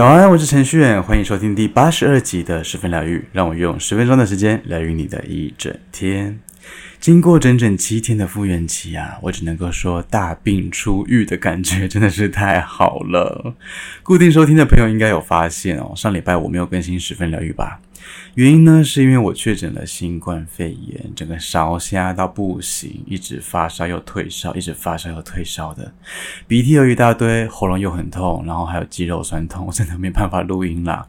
早安，我是程序员，欢迎收听第八十二集的十分疗愈，让我用十分钟的时间疗愈你的一整天。经过整整七天的复原期啊，我只能够说大病初愈的感觉真的是太好了。固定收听的朋友应该有发现哦，上礼拜我没有更新十分疗愈吧？原因呢，是因为我确诊了新冠肺炎，整个烧瞎到不行，一直发烧又退烧，一直发烧又退烧的，鼻涕又一大堆，喉咙又很痛，然后还有肌肉酸痛，我真的没办法录音啦。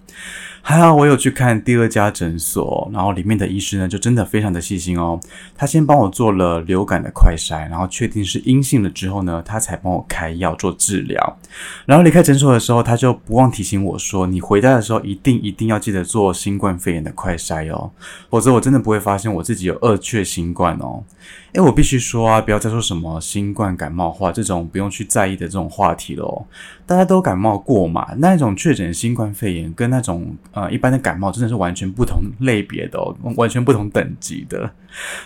还好我有去看第二家诊所，然后里面的医师呢就真的非常的细心哦。他先帮我做了流感的快筛，然后确定是阴性了之后呢，他才帮我开药做治疗。然后离开诊所的时候，他就不忘提醒我说：“你回家的时候一定一定要记得做新冠肺炎的快筛哦，否则我真的不会发现我自己有二确新冠哦。”诶，我必须说啊，不要再说什么新冠感冒话这种不用去在意的这种话题了哦。大家都感冒过嘛，那种确诊新冠肺炎跟那种呃一般的感冒真的是完全不同类别的哦，完全不同等级的。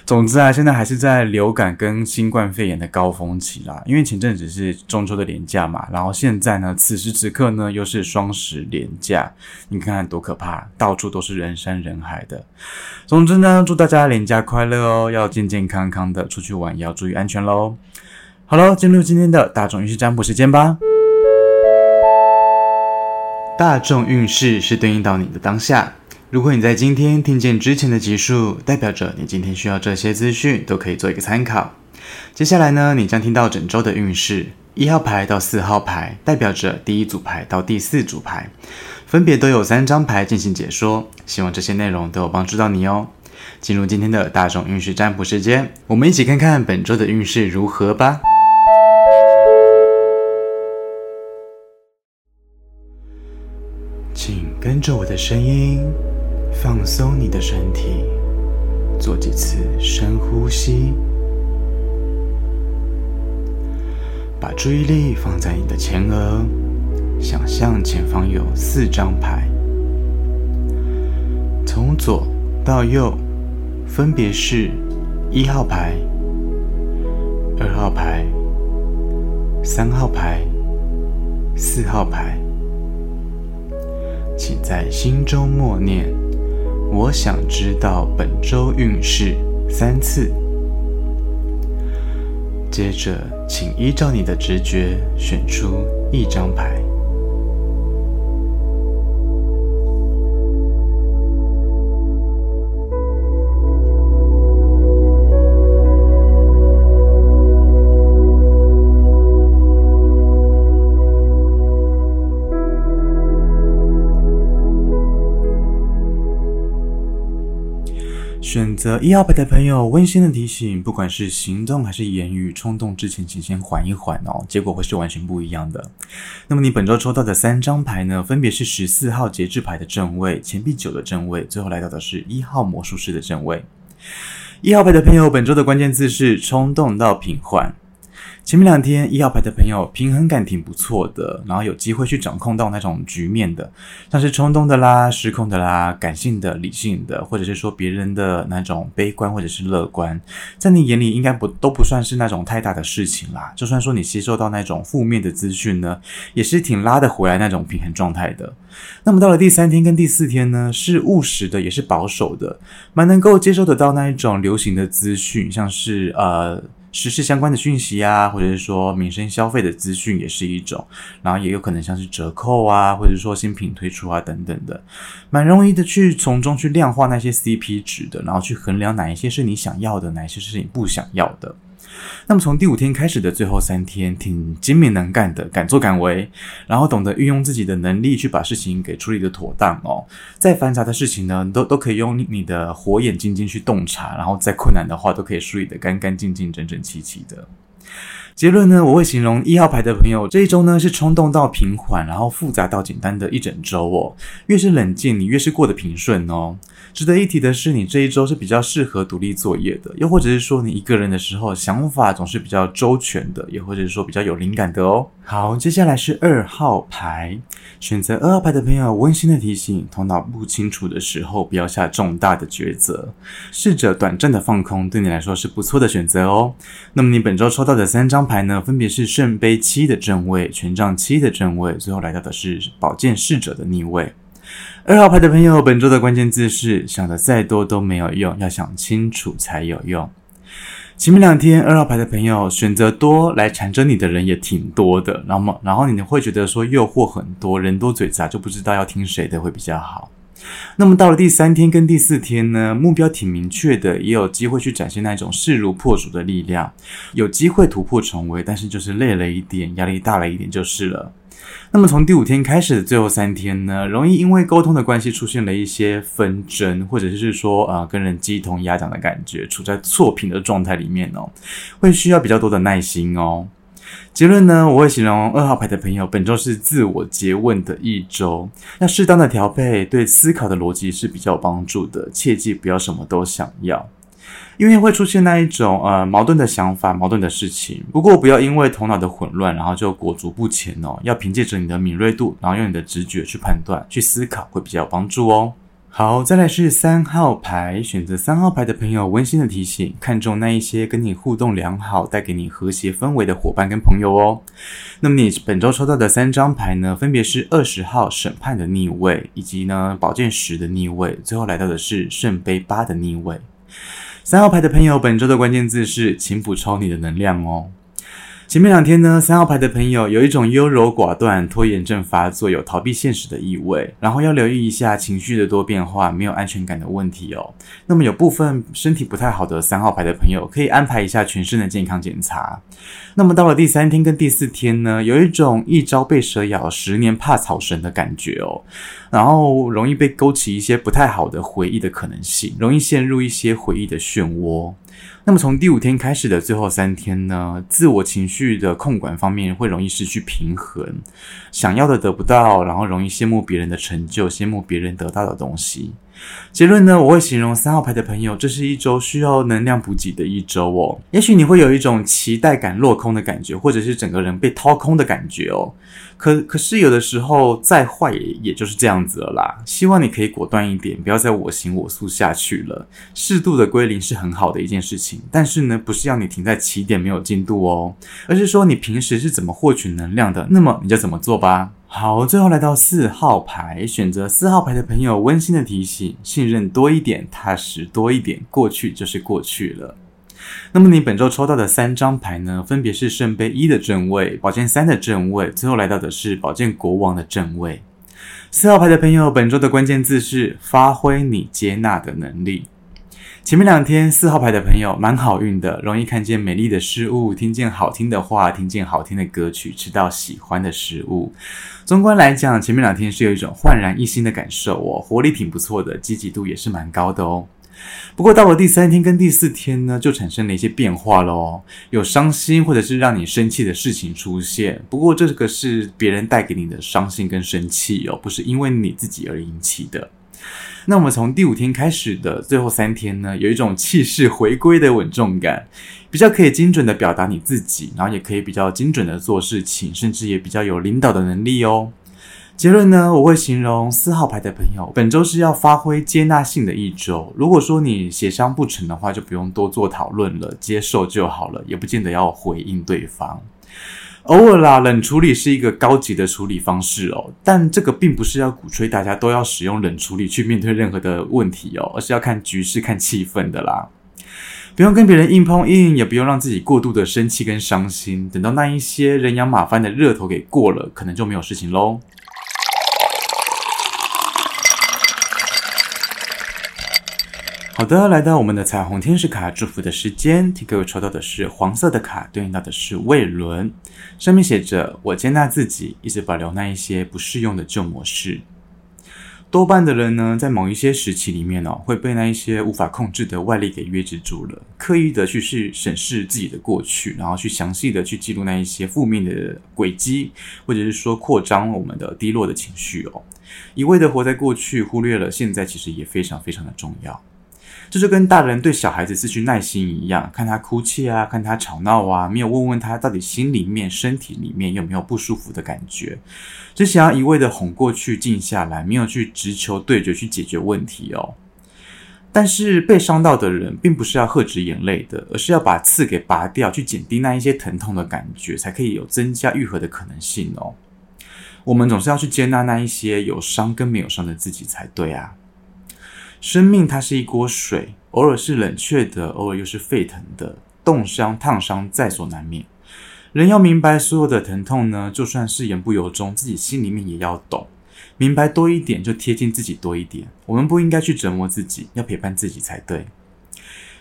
总之啊，现在还是在流感跟新冠肺炎的高峰期啦。因为前阵子是中秋的连假嘛，然后现在呢，此时此刻呢又是双十连假，你看看多可怕，到处都是人山人海的。总之呢，祝大家连假快乐哦，要健健康康的出去玩，也要注意安全喽。好了，进入今天的大众运势占卜时间吧。大众运势是对应到你的当下。如果你在今天听见之前的集数，代表着你今天需要这些资讯，都可以做一个参考。接下来呢，你将听到整周的运势，一号牌到四号牌，代表着第一组牌到第四组牌，分别都有三张牌进行解说。希望这些内容都有帮助到你哦。进入今天的大众运势占卜时间，我们一起看看本周的运势如何吧。跟着我的声音。放松你的身体，做几次深呼吸，把注意力放在你的前额，想象前方有四张牌，从左到右，分别是一号牌、二号牌、三号牌、四号牌，请在心中默念。我想知道本周运势三次。接着，请依照你的直觉选出一张牌。选择一号牌的朋友，温馨的提醒：不管是行动还是言语，冲动之前，请先缓一缓哦，结果会是完全不一样的。那么你本周抽到的三张牌呢，分别是十四号节制牌的正位、钱币九的正位，最后来到的是一号魔术师的正位。一号牌的朋友，本周的关键字是冲动到平缓。前面两天一号牌的朋友平衡感挺不错的，然后有机会去掌控到那种局面的，像是冲动的啦、失控的啦、感性的、理性的，或者是说别人的那种悲观或者是乐观，在你眼里应该不都不算是那种太大的事情啦。就算说你吸收到那种负面的资讯呢，也是挺拉得回来那种平衡状态的。那么到了第三天跟第四天呢，是务实的，也是保守的，蛮能够接受得到那一种流行的资讯，像是呃。时事相关的讯息啊，或者是说民生消费的资讯也是一种，然后也有可能像是折扣啊，或者说新品推出啊等等的，蛮容易的去从中去量化那些 CP 值的，然后去衡量哪一些是你想要的，哪一些是你不想要的。那么从第五天开始的最后三天，挺精明能干的，敢作敢为，然后懂得运用自己的能力去把事情给处理得妥当哦。再繁杂的事情呢，都都可以用你的火眼金睛去洞察，然后再困难的话，都可以梳理得干干净净、整整齐齐的。结论呢，我会形容一号牌的朋友这一周呢是冲动到平缓，然后复杂到简单的一整周哦。越是冷静，你越是过得平顺哦。值得一提的是，你这一周是比较适合独立作业的，又或者是说你一个人的时候想法总是比较周全的，也或者是说比较有灵感的哦。好，接下来是二号牌，选择二号牌的朋友，温馨的提醒：头脑不清楚的时候，不要下重大的抉择，试着短暂的放空，对你来说是不错的选择哦。那么你本周抽到的三张牌呢，分别是圣杯七的正位、权杖七的正位，最后来到的是宝剑侍者的逆位。二号牌的朋友，本周的关键字是：想的再多都没有用，要想清楚才有用。前面两天，二号牌的朋友选择多来缠着你的人也挺多的，然后，然后你会觉得说诱惑很多，人多嘴杂，就不知道要听谁的会比较好。那么到了第三天跟第四天呢，目标挺明确的，也有机会去展现那种势如破竹的力量，有机会突破重围，但是就是累了一点，压力大了一点就是了。那么从第五天开始的最后三天呢，容易因为沟通的关系出现了一些纷争，或者是说啊、跟人鸡同鸭讲的感觉，处在错频的状态里面哦，会需要比较多的耐心哦。结论呢，我会形容二号牌的朋友本周是自我诘问的一周，要适当的调配，对思考的逻辑是比较有帮助的，切记不要什么都想要。因为会出现那一种呃矛盾的想法、矛盾的事情。不过不要因为头脑的混乱，然后就裹足不前哦。要凭借着你的敏锐度，然后用你的直觉去判断、去思考，会比较有帮助哦。好，再来是三号牌，选择三号牌的朋友，温馨的提醒：看重那一些跟你互动良好、带给你和谐氛围的伙伴跟朋友哦。那么你本周抽到的三张牌呢，分别是二十号审判的逆位，以及呢宝剑十的逆位，最后来到的是圣杯八的逆位。三号牌的朋友，本周的关键字是，请补充你的能量哦。前面两天呢，三号牌的朋友有一种优柔寡断、拖延症发作，有逃避现实的意味。然后要留意一下情绪的多变化，没有安全感的问题哦。那么有部分身体不太好的三号牌的朋友，可以安排一下全身的健康检查。那么到了第三天跟第四天呢，有一种一朝被蛇咬，十年怕草绳的感觉哦。然后容易被勾起一些不太好的回忆的可能性，容易陷入一些回忆的漩涡。那么从第五天开始的最后三天呢，自我情绪的控管方面会容易失去平衡，想要的得不到，然后容易羡慕别人的成就，羡慕别人得到的东西。结论呢，我会形容三号牌的朋友，这是一周需要能量补给的一周哦。也许你会有一种期待感落空的感觉，或者是整个人被掏空的感觉哦。可可是有的时候再坏也也就是这样子了啦。希望你可以果断一点，不要再我行我素下去了。适度的归零是很好的一件事情，但是呢，不是要你停在起点没有进度哦，而是说你平时是怎么获取能量的，那么你就怎么做吧。好，最后来到四号牌，选择四号牌的朋友，温馨的提醒：信任多一点，踏实多一点，过去就是过去了。那么你本周抽到的三张牌呢，分别是圣杯一的正位、宝剑三的正位，最后来到的是宝剑国王的正位。四号牌的朋友，本周的关键字是发挥你接纳的能力。前面两天四号牌的朋友蛮好运的，容易看见美丽的事物，听见好听的话，听见好听的歌曲，吃到喜欢的食物。纵观来讲，前面两天是有一种焕然一新的感受哦，活力挺不错的，积极度也是蛮高的哦。不过到了第三天跟第四天呢，就产生了一些变化了哦，有伤心或者是让你生气的事情出现。不过这个是别人带给你的伤心跟生气哦，不是因为你自己而引起的。那我们从第五天开始的最后三天呢，有一种气势回归的稳重感，比较可以精准的表达你自己，然后也可以比较精准的做事情，甚至也比较有领导的能力哦。结论呢，我会形容四号牌的朋友，本周是要发挥接纳性的一周。如果说你协商不成的话，就不用多做讨论了，接受就好了，也不见得要回应对方。偶尔啦，冷处理是一个高级的处理方式哦，但这个并不是要鼓吹大家都要使用冷处理去面对任何的问题哦，而是要看局势、看气氛的啦。不用跟别人硬碰硬，也不用让自己过度的生气跟伤心。等到那一些人仰马翻的热头给过了，可能就没有事情喽。好的，来到我们的彩虹天使卡祝福的时间，替各位抽到的是黄色的卡，对应到的是胃轮，上面写着：“我接纳自己，一直保留那一些不适用的旧模式。”多半的人呢，在某一些时期里面哦，会被那一些无法控制的外力给约制住了，刻意的去去审视自己的过去，然后去详细的去记录那一些负面的轨迹，或者是说扩张我们的低落的情绪哦，一味的活在过去，忽略了现在，其实也非常非常的重要。这就跟大人对小孩子失去耐心一样，看他哭泣啊，看他吵闹啊，没有问问他到底心里面、身体里面有没有不舒服的感觉，只想要一味的哄过去、静下来，没有去直球对决去解决问题哦。但是被伤到的人，并不是要喝止眼泪的，而是要把刺给拔掉，去减低那一些疼痛的感觉，才可以有增加愈合的可能性哦。我们总是要去接纳那一些有伤跟没有伤的自己才对啊。生命它是一锅水，偶尔是冷却的，偶尔又是沸腾的，冻伤、烫伤在所难免。人要明白，所有的疼痛呢，就算是言不由衷，自己心里面也要懂。明白多一点，就贴近自己多一点。我们不应该去折磨自己，要陪伴自己才对。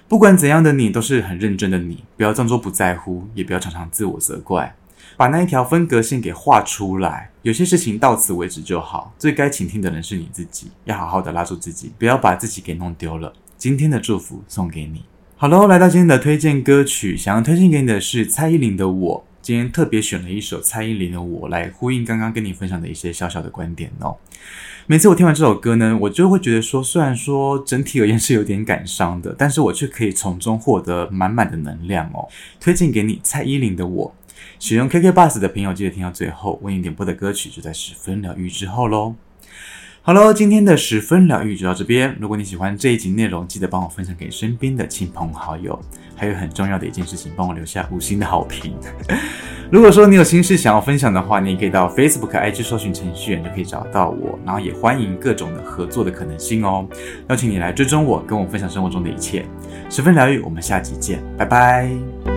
不管怎样的你，都是很认真的你，不要装作不在乎，也不要常常自我责怪。把那一条分隔线给画出来。有些事情到此为止就好。最该倾听的人是你自己，要好好的拉住自己，不要把自己给弄丢了。今天的祝福送给你。好喽，来到今天的推荐歌曲，想要推荐给你的是蔡依林的《我》。今天特别选了一首蔡依林的《我》来呼应刚刚跟你分享的一些小小的观点哦。每次我听完这首歌呢，我就会觉得说，虽然说整体而言是有点感伤的，但是我却可以从中获得满满的能量哦。推荐给你蔡依林的《我》，使用 KK Bus 的朋友记得听到最后，为你点播的歌曲就在十分疗愈之后喽。好喽，今天的十分疗愈就到这边。如果你喜欢这一集内容，记得帮我分享给身边的亲朋好友。还有很重要的一件事情，帮我留下五星的好评。如果说你有心事想要分享的话，你也可以到 Facebook、IG 搜寻程序员就可以找到我。然后也欢迎各种的合作的可能性哦。邀请你来追踪我，跟我分享生活中的一切。十分疗愈，我们下集见，拜拜。